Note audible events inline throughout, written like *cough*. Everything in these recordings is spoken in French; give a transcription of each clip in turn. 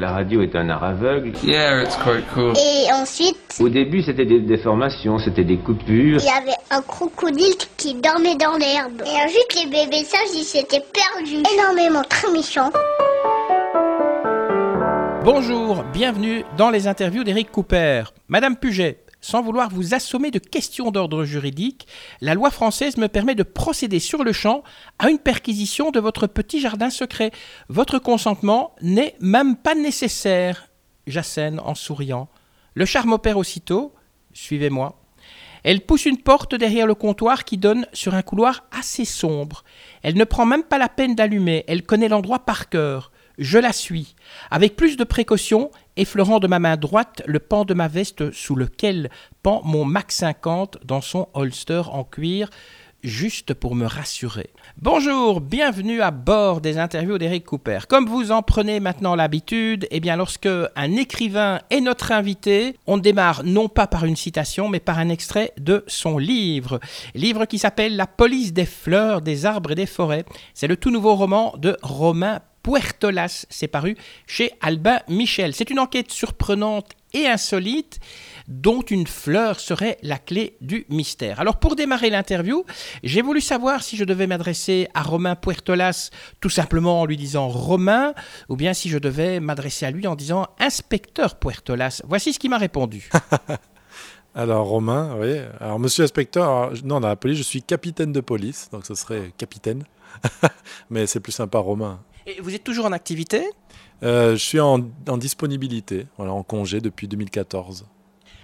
La radio est un art aveugle. Yeah, it's quite cool. Et ensuite, Au début, c'était des déformations, c'était des coupures. il y avait un crocodile qui dormait dans l'herbe. Et ensuite, les bébés sages, ils s'étaient perdus. Énormément, très méchants. Bonjour, bienvenue dans les interviews d'Éric Cooper. Madame Puget, sans vouloir vous assommer de questions d'ordre juridique, la loi française me permet de procéder sur le champ à une perquisition de votre petit jardin secret. Votre consentement n'est même pas nécessaire. J'assène en souriant. Le charme opère aussitôt. Suivez-moi. Elle pousse une porte derrière le comptoir qui donne sur un couloir assez sombre. Elle ne prend même pas la peine d'allumer, elle connaît l'endroit par cœur. Je la suis. Avec plus de précaution, effleurant de ma main droite le pan de ma veste sous lequel pend mon Mac 50 dans son holster en cuir, juste pour me rassurer. Bonjour, bienvenue à bord des interviews d'Eric Cooper. Comme vous en prenez maintenant l'habitude, eh bien lorsque un écrivain est notre invité, on démarre non pas par une citation, mais par un extrait de son livre. Livre qui s'appelle La police des fleurs, des arbres et des forêts. C'est le tout nouveau roman de Romain Puertolas. C'est paru chez Albin Michel. C'est une enquête surprenante et insolite dont une fleur serait la clé du mystère. Alors pour démarrer l'interview, j'ai voulu savoir si je devais m'adresser à Romain Puertolas tout simplement en lui disant Romain, ou bien si je devais m'adresser à lui en disant Inspecteur Puertolas. Voici ce qu'il m'a répondu. *laughs* Alors Romain, oui. Alors Monsieur Inspecteur, alors, non dans la police, je suis capitaine de police, donc ce serait capitaine. *laughs* Mais c'est plus sympa Romain. Et vous êtes toujours en activité Euh, je suis en, en disponibilité, voilà, en congé depuis 2014.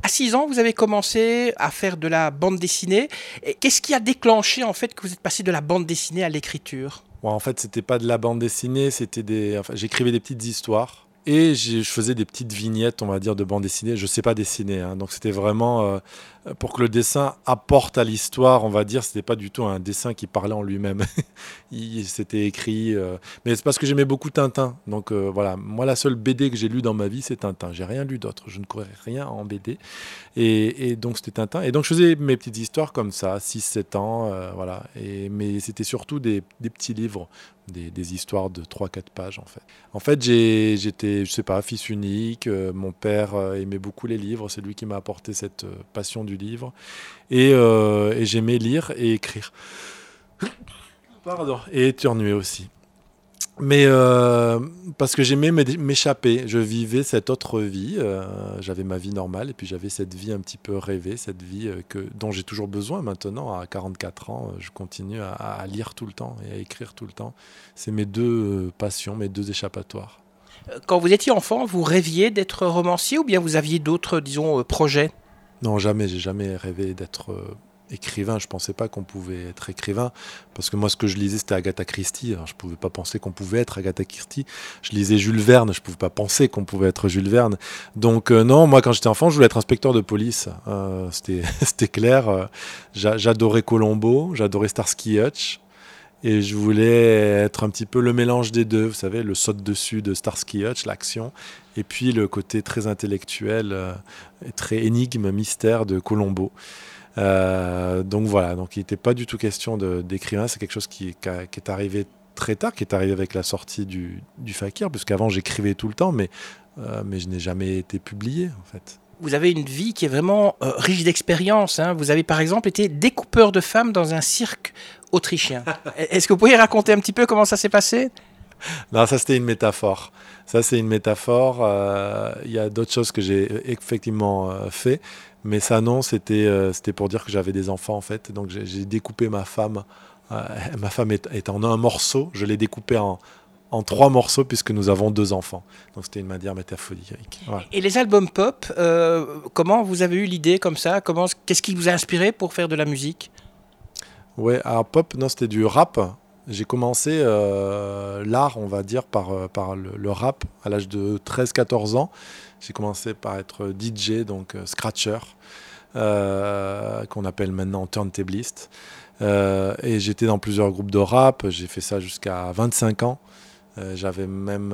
À 6 ans, vous avez commencé à faire de la bande dessinée. Qu'est-ce qui a déclenché en fait que vous êtes passé de la bande dessinée à l'écriture? En fait, c'était pas de la bande dessinée, c'était des. Enfin, j'écrivais des petites histoires et je faisais des petites vignettes, on va dire, de bande dessinée. Je sais pas dessiner, hein, donc c'était vraiment euh, pour que le dessin apporte à l'histoire, on va dire. C'était pas du tout un dessin qui parlait en lui-même. *laughs* C'était écrit, euh, mais c'est parce que j'aimais beaucoup Tintin. Donc euh, voilà, moi la seule BD que j'ai lue dans ma vie, c'est Tintin. J'ai rien lu d'autre. Je ne courais rien en BD. Et, donc c'était Tintin. Et donc je faisais mes petites histoires comme ça, 6-7 ans, euh, voilà. Et, mais c'était surtout des, petits livres, des, histoires de 3-4 pages en fait. En fait, j'étais, je sais pas, fils unique. mon père aimait beaucoup les livres. C'est lui qui m'a apporté cette passion du livre. Et, euh, et j'aimais lire et écrire. Pardon. Et éternuer aussi. Mais euh, parce que j'aimais m'é- m'échapper, je vivais cette autre vie, euh, j'avais ma vie normale et puis j'avais cette vie un petit peu rêvée, cette vie que, dont j'ai toujours besoin maintenant, à 44 ans, je continue à, lire tout le temps et à écrire tout le temps. C'est mes deux passions, mes deux échappatoires. Quand vous étiez enfant, vous rêviez d'être romancier ou bien vous aviez d'autres, disons, projets? Non, jamais, j'ai jamais rêvé d'être euh, écrivain, je pensais pas qu'on pouvait être écrivain, parce que moi ce que je lisais c'était Agatha Christie, alors je pouvais pas penser qu'on pouvait être Agatha Christie, je lisais Jules Verne, je pouvais pas penser qu'on pouvait être Jules Verne, donc euh, non, moi quand j'étais enfant je voulais être inspecteur de police, Euh, c'était *laughs* clair, j'a- j'adorais Colombo, j'adorais Starsky Hutch, et je voulais être un petit peu le mélange des deux, vous savez, le saute dessus de Starsky Hutch, l'action, et puis le côté très intellectuel, euh, et très énigme, mystère de Colombo. Euh, donc voilà, donc il n'était pas du tout question d'écrivain, c'est quelque chose qui, qui a- qui est arrivé très tard, qui est arrivé avec la sortie du, du Fakir, puisqu'avant j'écrivais tout le temps, mais, euh, mais je n'ai jamais été publié en fait. Vous avez une vie qui est vraiment euh, riche d'expériences. hein. Vous avez par exemple été découpeur de femmes dans un cirque autrichien. *laughs* Est-ce que vous pourriez raconter un petit peu comment ça s'est passé? *laughs* Non, ça c'était une métaphore. Ça c'est une métaphore. euh, Il y a d'autres choses que j'ai effectivement euh, fait, mais ça non, c'était euh, c'était pour dire que j'avais des enfants en fait. Donc j'ai découpé ma femme. euh, ma femme est, est en un morceau. Je l'ai découpée en, en trois morceaux puisque nous avons deux enfants. Donc c'était une manière métaphorique. Voilà. Et les albums pop, comment vous avez eu l'idée comme ça? Comment Qu'est-ce qui vous a inspiré pour faire de la musique? Ouais, alors pop, non, c'était du rap. J'ai commencé euh, l'art, on va dire, par, euh, par le, rap à l'âge de 13-14 ans. J'ai commencé par être DJ, donc euh, scratcher, qu'on appelle maintenant turntabliste. Euh, et j'étais dans plusieurs groupes de rap. J'ai fait ça jusqu'à 25 ans. J'avais même,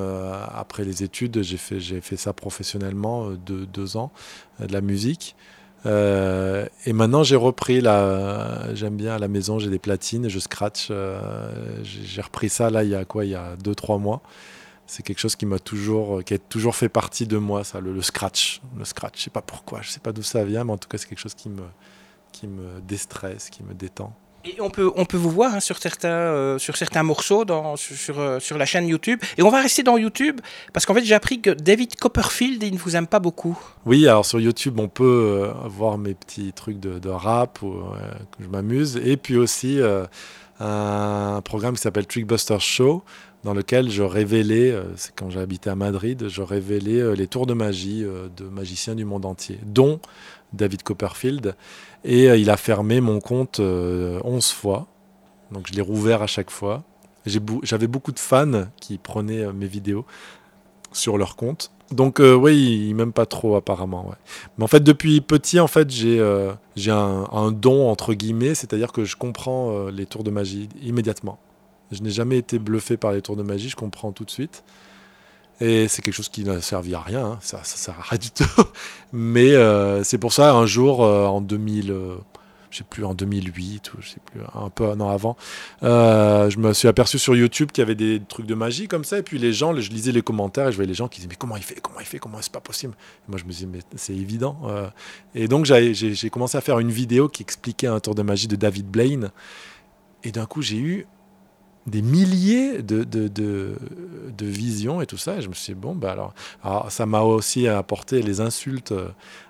après les études, j'ai fait, fait ça professionnellement, deux, ans, de la musique. Euh, et maintenant, j'ai repris la. J'aime bien à la maison, j'ai des platines, je scratch. euh, j'ai repris ça là, il y a quoi Il y a 2-3 mois. c'est quelque chose qui m'a toujours, qui a toujours fait partie de moi, ça, le, scratch. Le scratch, je sais pas pourquoi, je sais pas d'où ça vient, mais en tout cas, c'est quelque chose qui me, qui me déstresse, qui me détend. On peut, on peut vous voir hein, sur, certains, euh, sur certains morceaux dans, sur, euh, sur, la chaîne YouTube. Et on va rester dans YouTube parce qu'en fait, j'ai appris que David Copperfield, il ne vous aime pas beaucoup. Oui, alors sur YouTube, on peut euh, voir mes petits trucs de, rap où je m'amuse. Et puis aussi un programme qui s'appelle Trickbuster Show dans lequel je révélais, c'est quand habité à Madrid, je révélais les tours de magie de magiciens du monde entier, dont David Copperfield. Et euh, il a fermé mon compte 11 euh, fois. Donc je l'ai rouvert à chaque fois. J'avais beaucoup de fans qui prenaient euh, mes vidéos sur leur compte. Donc oui, il m'aime pas trop apparemment. Mais en fait, depuis petit, en fait, j'ai un, don entre guillemets, c'est-à-dire que je comprends les tours de magie immédiatement. Je n'ai jamais été bluffé par les tours de magie, je comprends tout de suite. Et c'est quelque chose qui n'a servi à rien, hein. ça, ça sert à rien du tout. *laughs* Mais euh, c'est pour ça, un jour, euh, en 2000, euh, plus, en 2008, ou je sais plus, un peu un an avant, je me suis aperçu sur YouTube qu'il y avait des trucs de magie comme ça. Et puis les gens, je lisais les commentaires et je voyais les gens qui disaient Mais comment il fait Comment il fait Comment c'est pas possible? Moi, je me disais Mais c'est évident. et donc, j'ai commencé à faire une vidéo qui expliquait un tour de magie de David Blaine. Et d'un coup, j'ai eu des milliers de, de, de, visions et tout ça. Et je me suis dit, bon, bah alors, ça m'a aussi apporté les insultes euh,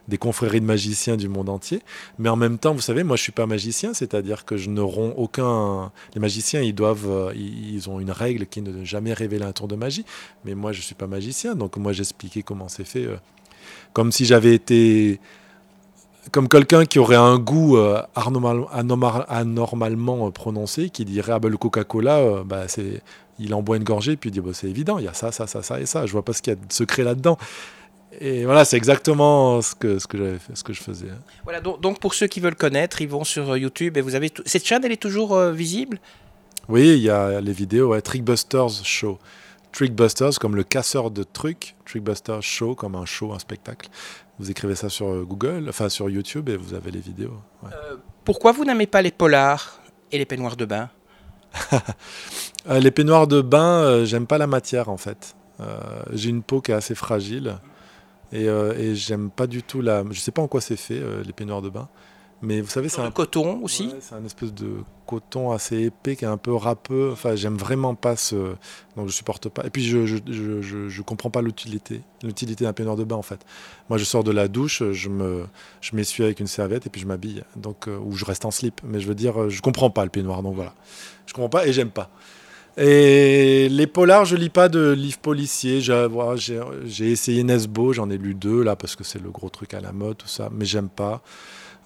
des confréries de magiciens du monde entier. Mais en même temps, vous savez, moi, je suis pas magicien, c'est-à-dire que je ne romps aucun. Les magiciens, ils doivent, euh, ils ont une règle qui ne jamais révéler un tour de magie. Mais moi, je suis pas magicien, donc moi, j'expliquais comment c'est fait. Euh, comme si j'avais été comme quelqu'un qui aurait un goût euh, anormalement euh, prononcé, qui dirait ah bah, le Coca-Cola, euh, bah, c'est, il en boit une gorgée, puis il dit bah, c'est évident, il y a ça, ça, ça, ça et ça. Je vois pas ce qu'il y a de secret là-dedans. Et voilà, c'est exactement ce que, ce que j'avais fait, ce que je faisais. Voilà, donc, donc, pour ceux qui veulent connaître, ils vont sur YouTube et vous avez cette chaîne, elle est toujours visible? Oui, il y a les vidéos, Trickbusters Show. Trickbusters comme le casseur de trucs, Trickbusters Show comme un show, un spectacle. Vous écrivez ça sur euh, Google, enfin sur YouTube et vous avez les vidéos. Euh, pourquoi vous n'aimez pas les polars et les peignoirs de bain? *laughs* Euh, Les peignoirs de bain, j'aime pas la matière en fait. J'ai une peau qui est assez fragile et, et j'aime pas du tout la. Je sais pas en quoi c'est fait les peignoirs de bain. Mais vous savez, c'est un coton aussi. c'est un espèce de coton assez épais qui est un peu râpeux. Enfin, j'aime vraiment pas ce. Donc, je supporte pas. Et puis, je je, je, je, comprends pas l'utilité, l'utilité d'un peignoir de bain en fait. Moi, je sors de la douche, je me, je m'essuie avec une serviette et puis je m'habille. Donc, euh, ou je reste en slip. Mais je veux dire, je comprends pas le peignoir. Donc voilà, je comprends pas et j'aime pas. Et les polars, je lis pas de livres policiers. J'ai essayé Nesbo, j'en ai lu deux là parce que c'est le gros truc à la mode, tout ça. Mais j'aime pas.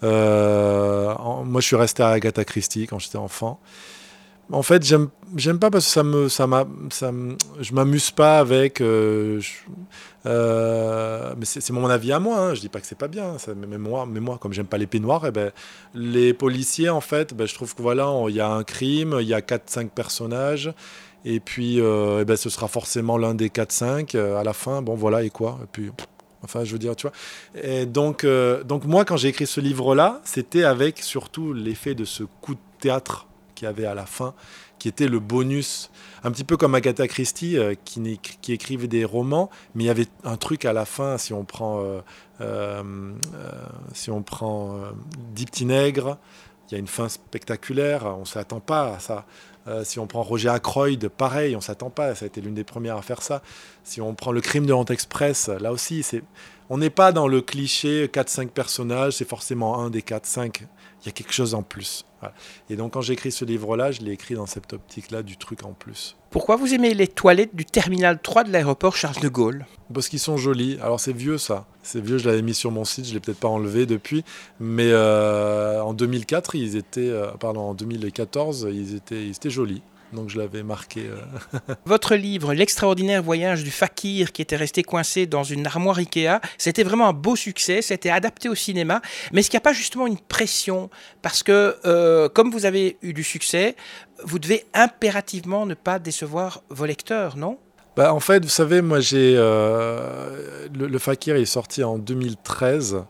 Euh, moi, je suis resté à Agatha Christie quand j'étais enfant. En fait, j'aime, pas parce que ça me, ça m'a, ça je m'amuse pas avec. Euh, euh, mais c'est, mon avis à moi. Hein, je dis pas que c'est pas bien. Ça, mais moi, mais moi, comme j'aime pas les peignoirs, et eh ben, les policiers, en fait, ben, je trouve que voilà, il y a un crime, il y a 4-5 personnages. Et puis, eh ben, ce sera forcément l'un des 4-5 à la fin. Bon, voilà, et quoi puis, Enfin, je veux dire, tu vois. Et donc, euh, donc moi, quand j'ai écrit ce livre-là, c'était avec surtout l'effet de ce coup de théâtre qu'il y avait à la fin, qui était le bonus, un petit peu comme Agatha Christie, euh, qui, qui, écrivait des romans, mais il y avait un truc à la fin, si on prend, euh, si on prend il y a une fin spectaculaire, on ne s'attend pas à ça. Si on prend Roger Ackroyd, pareil, on s'attend pas, ça a été l'une des premières à faire ça. Si on prend le crime de Rente Express, là aussi, on n'est pas dans le cliché 4-5 personnages, c'est forcément un des 4-5. Il y a quelque chose en plus. Et donc, quand j'écris ce livre-là, je l'ai écrit dans cette optique-là du truc en plus. Pourquoi vous aimez les toilettes du terminal 3 de l'aéroport Charles de Gaulle Parce qu'ils sont jolis. Alors, c'est vieux ça. C'est vieux, je l'avais mis sur mon site, je ne l'ai peut-être pas enlevé depuis. Mais euh, en 2004, ils étaient. Euh, pardon, en 2014, ils étaient, ils étaient jolis donc je l'avais marqué. Euh. *laughs* Votre livre, L'extraordinaire voyage du fakir qui était resté coincé dans une armoire Ikea, c'était vraiment un beau succès, c'était adapté au cinéma, mais est-ce qu'il n'y a pas justement une pression? Parce que euh, comme vous avez eu du succès, vous devez impérativement ne pas décevoir vos lecteurs, non? Bah, en fait, vous savez, moi, j'ai euh, le, le, Fakir est sorti en 2013.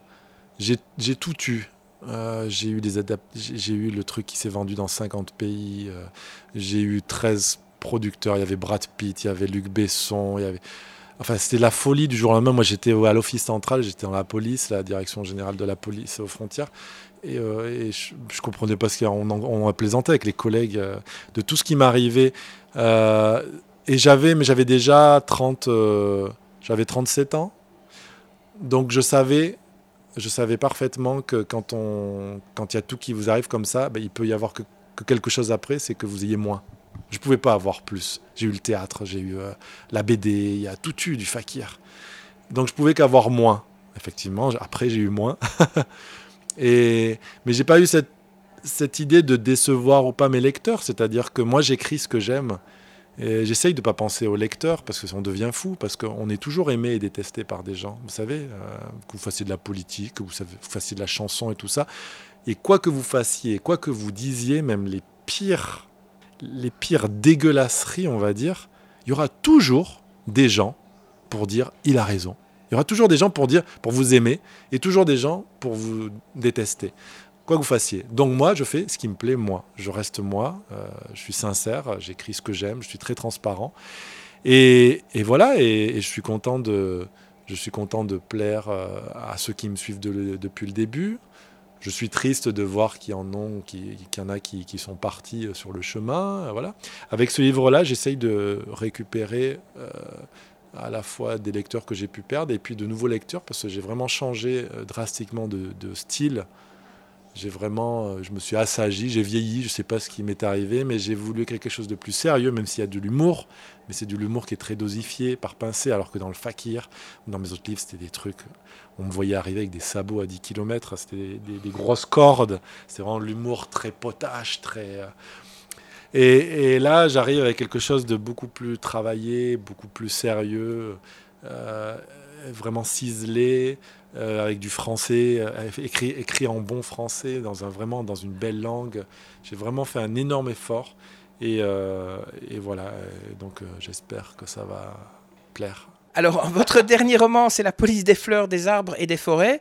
J'ai tout eu. Euh, j'ai eu des j'ai eu le truc qui s'est vendu dans 50 pays. Euh, j'ai eu 13 producteurs, il y avait Brad Pitt, il y avait Luc Besson. Enfin, c'était la folie du jour au lendemain. Moi, j'étais à l'office central, j'étais dans la police, la direction générale de la police aux frontières. Et, euh, je, ne comprenais pas ce qu'on on, plaisantait avec les collègues de tout ce qui m'arrivait. Et j'avais, mais j'avais déjà 30, j'avais 37 ans. Donc je savais, je savais parfaitement que quand on, quand il y a tout qui vous arrive comme ça, ben, il peut y avoir que, quelque chose après, c'est que vous ayez moins. Je pouvais pas avoir plus. J'ai eu le théâtre, j'ai eu la BD, il y a tout eu du fakir. Donc je pouvais qu'avoir moins. Effectivement, après j'ai eu moins. *laughs* Et, mais j'ai pas eu cette idée de décevoir ou pas mes lecteurs. C'est-à-dire que moi, j'écris ce que j'aime. J'essaye de ne pas penser aux lecteurs parce que on devient fou, parce qu'on est toujours aimé et détesté par des gens. Vous savez, euh, que vous fassiez de la politique, que vous, fassiez de la chanson et tout ça. Et quoi que vous fassiez, quoi que vous disiez, même les pires, les pires dégueulasseries, on va dire, il y aura toujours des gens pour dire il a raison. Il y aura toujours des gens pour dire, pour vous aimer, et toujours des gens pour vous détester. Quoi que vous fassiez. Donc moi, je fais ce qui me plaît, moi. Je reste moi, euh, je suis sincère, j'écris ce que j'aime, je suis très transparent. Et, voilà, et, je suis content de, je suis content de plaire euh, à ceux qui me suivent depuis le début. Je suis triste de voir qu'il y en, a, qui, y en a qui, sont partis sur le chemin. Voilà. Avec ce livre-là, j'essaye de récupérer euh, à la fois des lecteurs que j'ai pu perdre et puis de nouveaux lecteurs parce que j'ai vraiment changé euh, drastiquement de, style. J'ai vraiment, euh, je me suis assagi, j'ai vieilli, je ne sais pas ce qui m'est arrivé, mais j'ai voulu quelque chose de plus sérieux, même s'il y a de l'humour, mais c'est de l'humour qui est très dosifié, par pincée, alors que dans le fakir, dans mes autres livres, c'était des trucs, on me voyait arriver avec des sabots à 10 km, c'était des, grosses cordes, c'est vraiment l'humour très potache, très... Euh, et, là, j'arrive avec quelque chose de beaucoup plus travaillé, beaucoup plus sérieux, euh, vraiment ciselé, euh, avec du français, euh, écrit, écrit en bon français, dans un, vraiment dans une belle langue. J'ai vraiment fait un énorme effort. Et, voilà, donc j'espère que ça va plaire. Alors, *laughs* votre dernier roman, c'est La police des fleurs, des arbres et des forêts.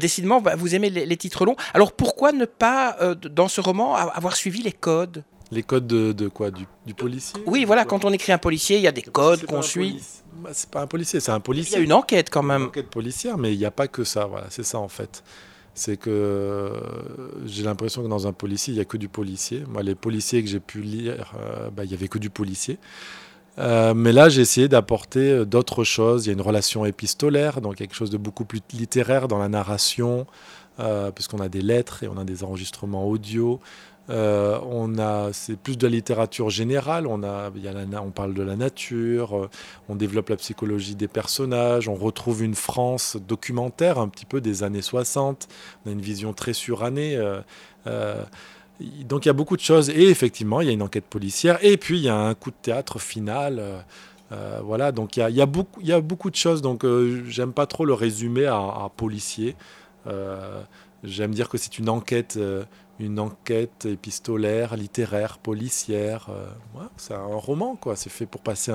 décidément, bah, vous aimez les, les, titres longs. Alors, pourquoi ne pas, dans ce roman, avoir suivi les codes? Les codes de, quoi du, policier Oui, voilà, quand on écrit un policier, il y a des codes qu'on suit. Bah, c'est pas un policier, c'est un policier. Il y a une enquête quand même. Une enquête policière, mais il n'y a pas que ça. Voilà, c'est ça en fait. C'est que euh, j'ai l'impression que dans un policier, il n'y a que du policier. Moi, les policiers que j'ai pu lire, euh, bah, il n'y avait que du policier. Euh, mais là, j'ai essayé d'apporter d'autres choses. Il y a une relation épistolaire, donc quelque chose de beaucoup plus littéraire dans la narration, puisqu'on a des lettres et on a des enregistrements audio. Euh, on a, c'est plus de la littérature générale. On a, on parle de la nature, euh, on développe la psychologie des personnages, on retrouve une France documentaire un petit peu des années 60. On a une vision très surannée. Euh, donc il y a beaucoup de choses et effectivement il y a une enquête policière et puis il y a un coup de théâtre final. voilà, donc il y, a, beaucoup, il y a beaucoup de choses. Donc j'aime pas trop le résumer à, à policier. J'aime dire que c'est une enquête une enquête épistolaire, littéraire, policière. Euh, c'est un roman, quoi. C'est fait pour passer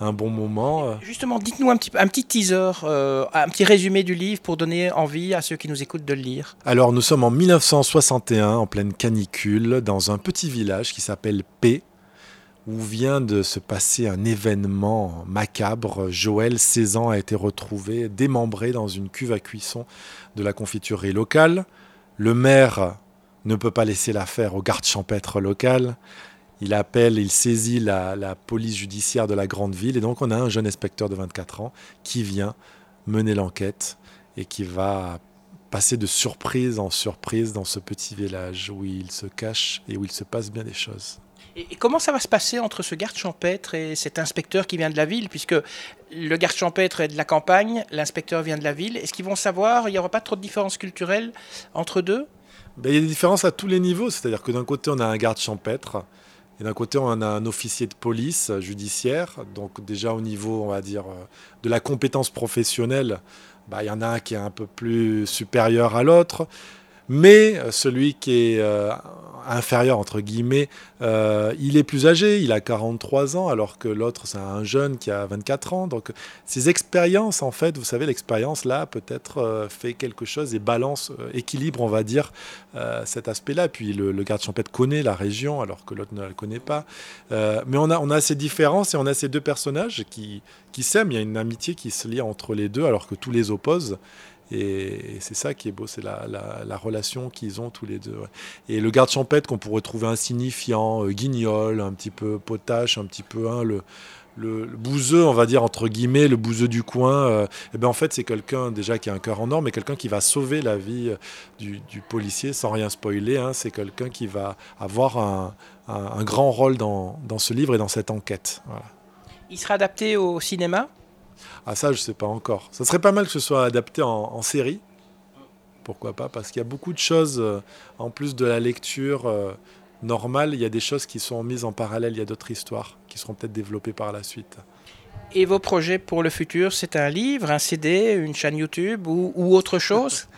un, bon moment. Euh. Justement, dites-nous un petit, un petit teaser, euh, un petit résumé du livre pour donner envie à ceux qui nous écoutent de le lire. Alors, nous sommes en 1961, en pleine canicule, dans un petit village qui s'appelle P, où vient de se passer un événement macabre. Joël, 16 ans, a été retrouvé démembré dans une cuve à cuisson de la confiturerie locale. Le maire ne peut pas laisser l'affaire au garde champêtre local. Il appelle, il saisit la, police judiciaire de la grande ville. Et donc, on a un jeune inspecteur de 24 ans qui vient mener l'enquête et qui va passer de surprise en surprise dans ce petit village où il se cache et où il se passe bien des choses. Et comment ça va se passer entre ce garde champêtre et cet inspecteur qui vient de la ville Puisque le garde champêtre est de la campagne, l'inspecteur vient de la ville. Est-ce qu'ils vont savoir Il n'y aura pas trop de différence culturelle entre deux? Ben, il y a des différences à tous les niveaux. C'est-à-dire que d'un côté, on a un garde champêtre. Et d'un côté, on a un officier de police judiciaire. Donc déjà au niveau, on va dire, euh, de la compétence professionnelle, ben, il y en a un qui est un peu plus supérieur à l'autre. Mais celui qui est inférieur entre guillemets, euh, il est plus âgé, il a 43 ans, alors que l'autre c'est un jeune qui a 24 ans. Donc ces expériences, en fait, vous savez, l'expérience là peut-être euh, fait quelque chose et balance, euh, équilibre, on va dire, cet aspect-là. Puis le, garde champêtre connaît la région, alors que l'autre ne la connaît pas. mais on a, on a ces différences et on a ces deux personnages qui, qui s'aiment. Il y a une amitié qui se lie entre les deux, alors que tous les opposent. Et, c'est ça qui est beau, c'est la, relation qu'ils ont tous les deux. Et le garde champêtre qu'on pourrait trouver insignifiant, euh, guignol, un petit peu potache, un petit peu hein, le, bouseux, on va dire entre guillemets, le bouseux du coin. et euh, eh ben en fait c'est quelqu'un déjà qui a un cœur en or, mais quelqu'un qui va sauver la vie euh, du, policier sans rien spoiler. Hein. c'est quelqu'un qui va avoir un, grand rôle dans, ce livre et dans cette enquête. Il sera adapté au cinéma? Ah ça, je sais pas encore. Ça serait pas mal que ce soit adapté en, série. Pourquoi pas Parce qu'il y a beaucoup de choses, euh, en plus de la lecture euh, normale, il y a des choses qui sont mises en parallèle, il y a d'autres histoires qui seront peut-être développées par la suite. Et vos projets pour le futur, c'est un livre, un CD, une chaîne YouTube ou, autre chose? *laughs*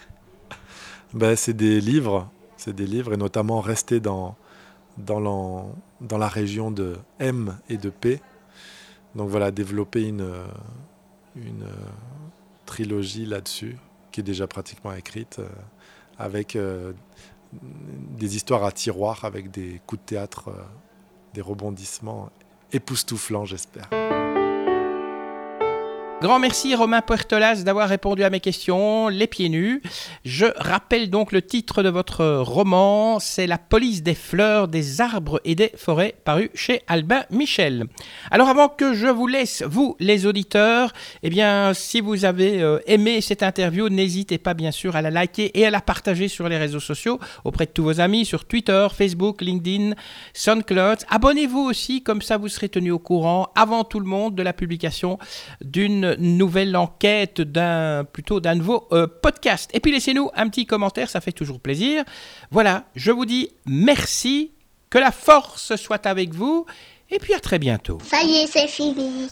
Ben, C'est des livres, c'est des livres, et notamment rester dans, dans, dans la région de M et de P. Donc voilà, développer une, une euh, trilogie là-dessus, qui est déjà pratiquement écrite, euh, avec euh, des histoires à tiroir, avec des coups de théâtre, des rebondissements époustouflants, j'espère. Grand merci Romain Puertolas d'avoir répondu à mes questions, les pieds nus. Je rappelle donc le titre de votre roman, c'est La police des fleurs, des arbres et des forêts, paru chez Albin Michel. Alors avant que je vous laisse, vous les auditeurs, eh bien si vous avez euh, aimé cette interview, n'hésitez pas bien sûr à la liker et à la partager sur les réseaux sociaux auprès de tous vos amis sur Twitter, Facebook, LinkedIn, SoundCloud. Abonnez-vous aussi, comme ça vous serez tenu au courant avant tout le monde de la publication nouvelle enquête, d'un plutôt d'un nouveau euh, podcast. Et puis laissez-nous un petit commentaire, ça fait toujours plaisir. Voilà, je vous dis merci, que la force soit avec vous, et puis à très bientôt. Ça y est, c'est fini.